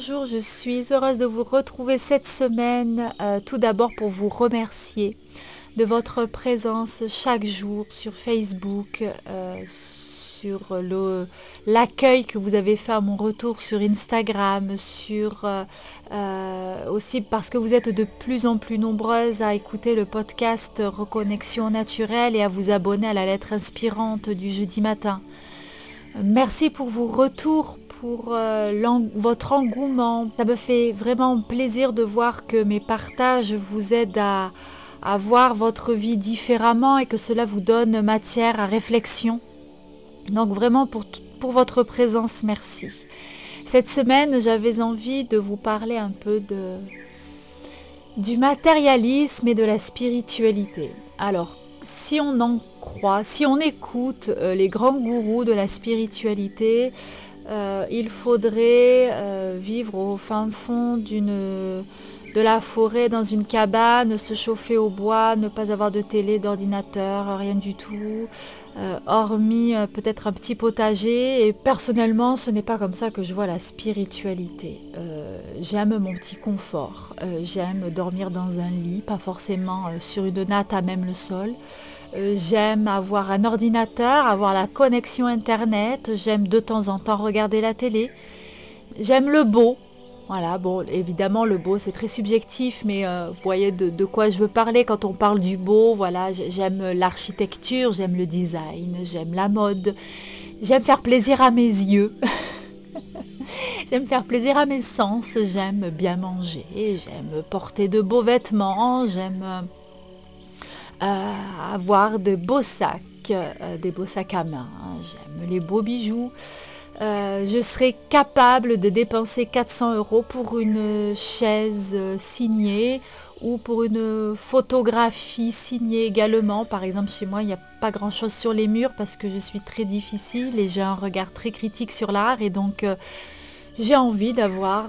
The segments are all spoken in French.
Bonjour, je suis heureuse de vous retrouver cette semaine. Euh, tout d'abord pour vous remercier de votre présence chaque jour sur Facebook, euh, sur l'accueil que vous avez fait à mon retour sur Instagram, sur euh, aussi parce que vous êtes de plus en plus nombreuses à écouter le podcast Reconnexion naturelle et à vous abonner à la lettre inspirante du jeudi matin. Merci pour vos retours, pour euh, votre engouement. Ça me fait vraiment plaisir de voir que mes partages vous aident à, voir votre vie différemment et que cela vous donne matière à réflexion. Donc vraiment pour, pour votre présence, merci. Cette semaine, j'avais envie de vous parler un peu de, du matérialisme et de la spiritualité. Alors, si on en croit, si on écoute euh, les grands gourous de la spiritualité, euh, il faudrait euh, vivre au fin fond de la forêt dans une cabane, se chauffer au bois, ne pas avoir de télé, d'ordinateur, rien du tout, euh, hormis peut-être un petit potager. Et personnellement, ce n'est pas comme ça que je vois la spiritualité. j'aime mon petit confort, j'aime dormir dans un lit, pas forcément sur une natte à même le sol. Euh, j'aime avoir un ordinateur, avoir la connexion Internet. J'aime de temps en temps regarder la télé. J'aime le beau. Voilà, bon, évidemment, le beau, c'est très subjectif, mais euh, vous voyez de, quoi je veux parler quand on parle du beau. Voilà, j'aime l'architecture, j'aime le design, j'aime la mode. J'aime faire plaisir à mes yeux. j'aime faire plaisir à mes sens. J'aime bien manger. J'aime porter de beaux vêtements. J'aime euh, avoir de beaux sacs, euh, des beaux sacs à main. J'aime les beaux bijoux. Euh, je serais capable de dépenser 400 euros pour une chaise signée ou pour une photographie signée également. Par exemple, chez moi, il n'y a pas grand-chose sur les murs parce que je suis très difficile et j'ai un regard très critique sur l'art et donc j'ai envie d'avoir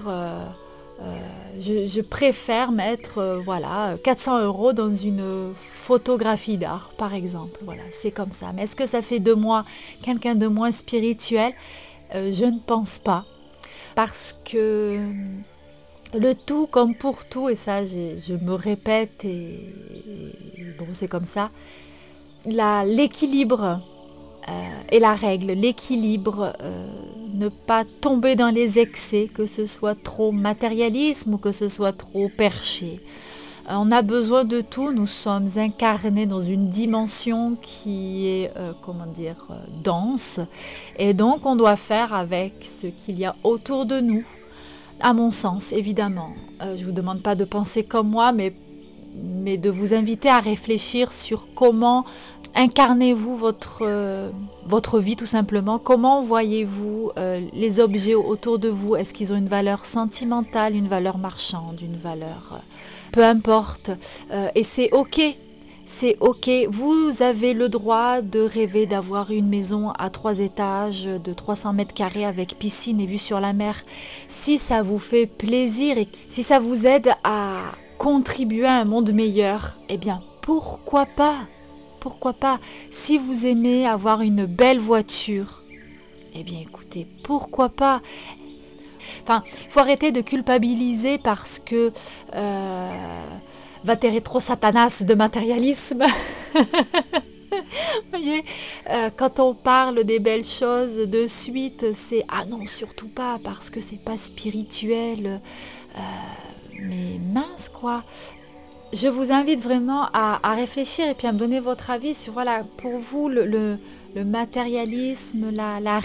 euh, je, préfère mettre euh, voilà 400 euros dans une photographie d'art, par exemple. Voilà, c'est comme ça. Mais est-ce que ça fait de moi quelqu'un de moins spirituel? Euh, Je ne pense pas. Parce que le tout comme pour tout, et ça je, me répète, et, bon c'est comme ça, l'équilibre et la règle, l'équilibre ne pas tomber dans les excès, que ce soit trop matérialisme ou que ce soit trop perché. Euh, on a besoin de tout, nous sommes incarnés dans une dimension qui est, euh, comment dire, euh, dense. Et donc on doit faire avec ce qu'il y a autour de nous, à mon sens, évidemment. je ne vous demande pas de penser comme moi, mais de vous inviter à réfléchir sur comment incarnez-vous votre, euh, votre vie tout simplement Comment voyez-vous euh, les objets autour de vous? Est-ce qu'ils ont une valeur sentimentale, une valeur marchande, une valeur... Euh, peu importe. et c'est OK. C'est OK. Vous avez le droit de rêver d'avoir une maison à trois étages de 300 mètres carrés avec piscine et vue sur la mer. Si ça vous fait plaisir et si ça vous aide à contribuer à un monde meilleur, eh bien, pourquoi pas? Pourquoi pas Si vous aimez avoir une belle voiture, eh bien écoutez, pourquoi pas Enfin, il faut arrêter de culpabiliser parce que euh, va trop satanas de matérialisme. voyez, euh, quand on parle des belles choses de suite, c'est ah non, surtout pas parce que c'est pas spirituel. Euh, mais mince quoi. Je vous invite vraiment à, réfléchir et puis à me donner votre avis sur, voilà, pour vous, le, matérialisme, la,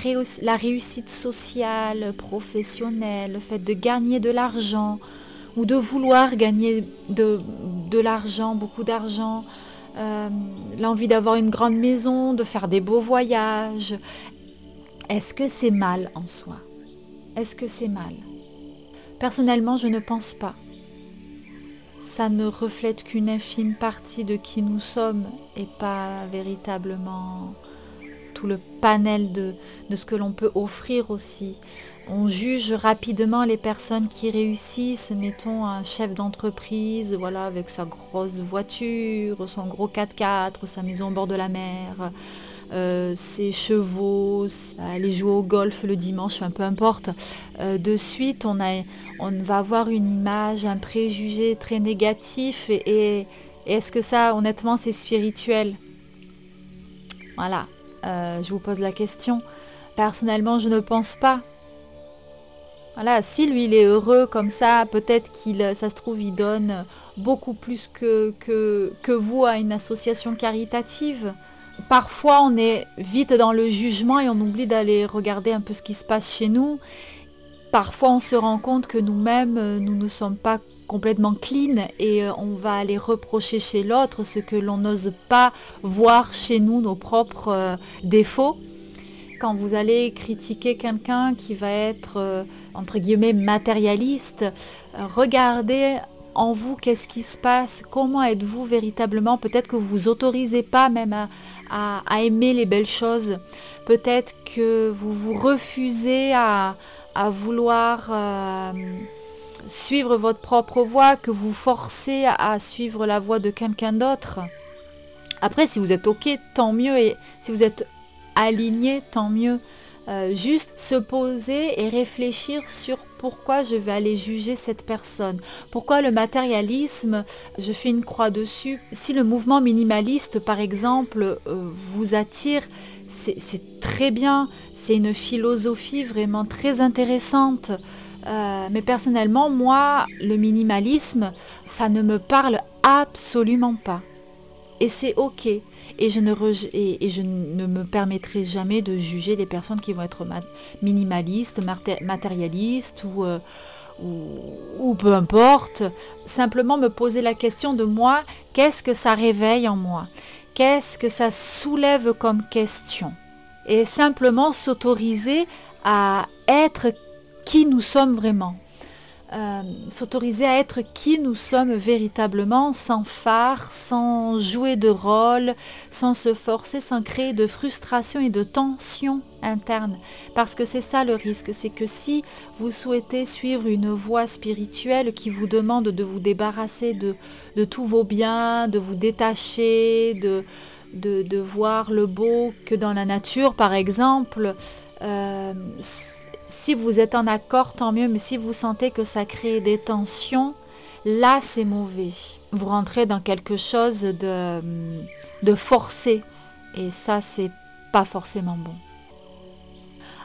réussite sociale, professionnelle, le fait de gagner de l'argent ou de vouloir gagner de, de l'argent, beaucoup d'argent, euh, l'envie d'avoir une grande maison, de faire des beaux voyages. Est-ce que c'est mal en soi? Est-ce que c'est mal? Personnellement, je ne pense pas. Ça ne reflète qu'une infime partie de qui nous sommes et pas véritablement tout le panel de, de ce que l'on peut offrir aussi. On juge rapidement les personnes qui réussissent, mettons un chef d'entreprise, voilà, avec sa grosse voiture, son gros 4x4, sa maison au bord de la mer, euh, ses chevaux, aller jouer au golf le dimanche, peu importe. Euh, de suite, on va avoir une image, un préjugé très négatif. Et, est-ce que ça, honnêtement, c'est spirituel? Voilà, euh, je vous pose la question. Personnellement, je ne pense pas. Voilà, si lui il est heureux comme ça, peut-être qu'il, ça se trouve, il donne beaucoup plus que, que, que vous à une association caritative. Parfois, on est vite dans le jugement et on oublie d'aller regarder un peu ce qui se passe chez nous. Parfois, on se rend compte que nous-mêmes, nous ne sommes pas complètement clean et euh, on va aller reprocher chez l'autre ce que l'on n'ose pas voir chez nous, nos propres euh, défauts. Quand vous allez critiquer quelqu'un qui va être, euh, entre guillemets, matérialiste, euh, regardez en vous qu'est-ce qui se passe, comment êtes-vous véritablement, peut-être que vous vous autorisez pas même à, aimer les belles choses, peut-être que vous vous refusez à, vouloir euh, suivre votre propre voie, que vous forcez à suivre la voie de quelqu'un d'autre. Après, si vous êtes OK, tant mieux. Et si vous êtes aligné, tant mieux. Euh, juste se poser et réfléchir sur pourquoi je vais aller juger cette personne. Pourquoi le matérialisme, je fais une croix dessus. Si le mouvement minimaliste, par exemple, euh, vous attire, c'est très bien. C'est une philosophie vraiment très intéressante. Euh, mais personnellement, moi, le minimalisme, ça ne me parle absolument pas. Et c'est ok. Et je, ne me permettrai jamais de juger les personnes qui vont être minimalistes, matérialistes euh, ou, ou, peu importe. Simplement me poser la question de moi, qu'est-ce que ça réveille en moi? Qu'est-ce que ça soulève comme question? Et simplement s'autoriser à être qui nous sommes vraiment. Euh, s'autoriser à être qui nous sommes véritablement, sans phare, sans jouer de rôle, sans se forcer, sans créer de frustration et de tension interne. Parce que c'est ça le risque, c'est que si vous souhaitez suivre une voie spirituelle qui vous demande de vous débarrasser de, tous vos biens, de vous détacher, de, voir le beau que dans la nature par exemple, euh, si vous êtes en accord, tant mieux, mais si vous sentez que ça crée des tensions, là c'est mauvais. Vous rentrez dans quelque chose de, de forcé. Et ça, c'est pas forcément bon.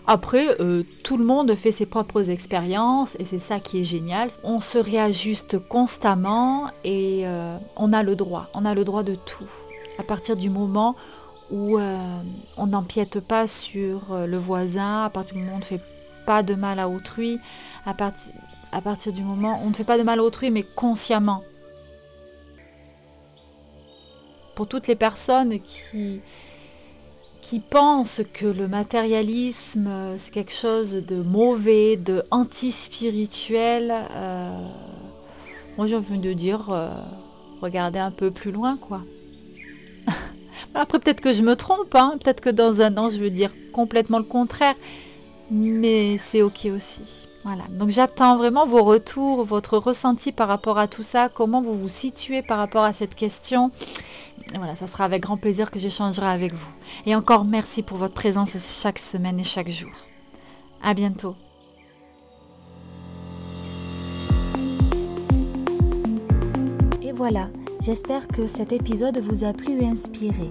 Après, euh, tout le monde fait ses propres expériences et c'est ça qui est génial. On se réajuste constamment et euh, on a le droit. On a le droit de tout. À partir du moment où euh, on n'empiète pas sur le voisin, à partir du moment où on ne fait pas de mal à autrui, à, partir du moment où on ne fait pas de mal à autrui, mais consciemment. Pour toutes les personnes qui, qui pensent que le matérialisme, c'est quelque chose de mauvais, de anti-spirituel, euh, moi j'ai envie de dire, euh, regardez un peu plus loin, quoi. Après, peut-être que je me trompe, hein. peut-être que dans un an, je veux dire complètement le contraire mais c'est ok aussi. Voilà, donc j'attends vraiment vos retours, votre ressenti par rapport à tout ça, comment vous vous situez par rapport à cette question. voilà, ça sera avec grand plaisir que j'échangerai avec vous. Et encore merci pour votre présence chaque semaine et chaque jour. À bientôt. Et voilà, j'espère que cet épisode vous a plu et inspiré.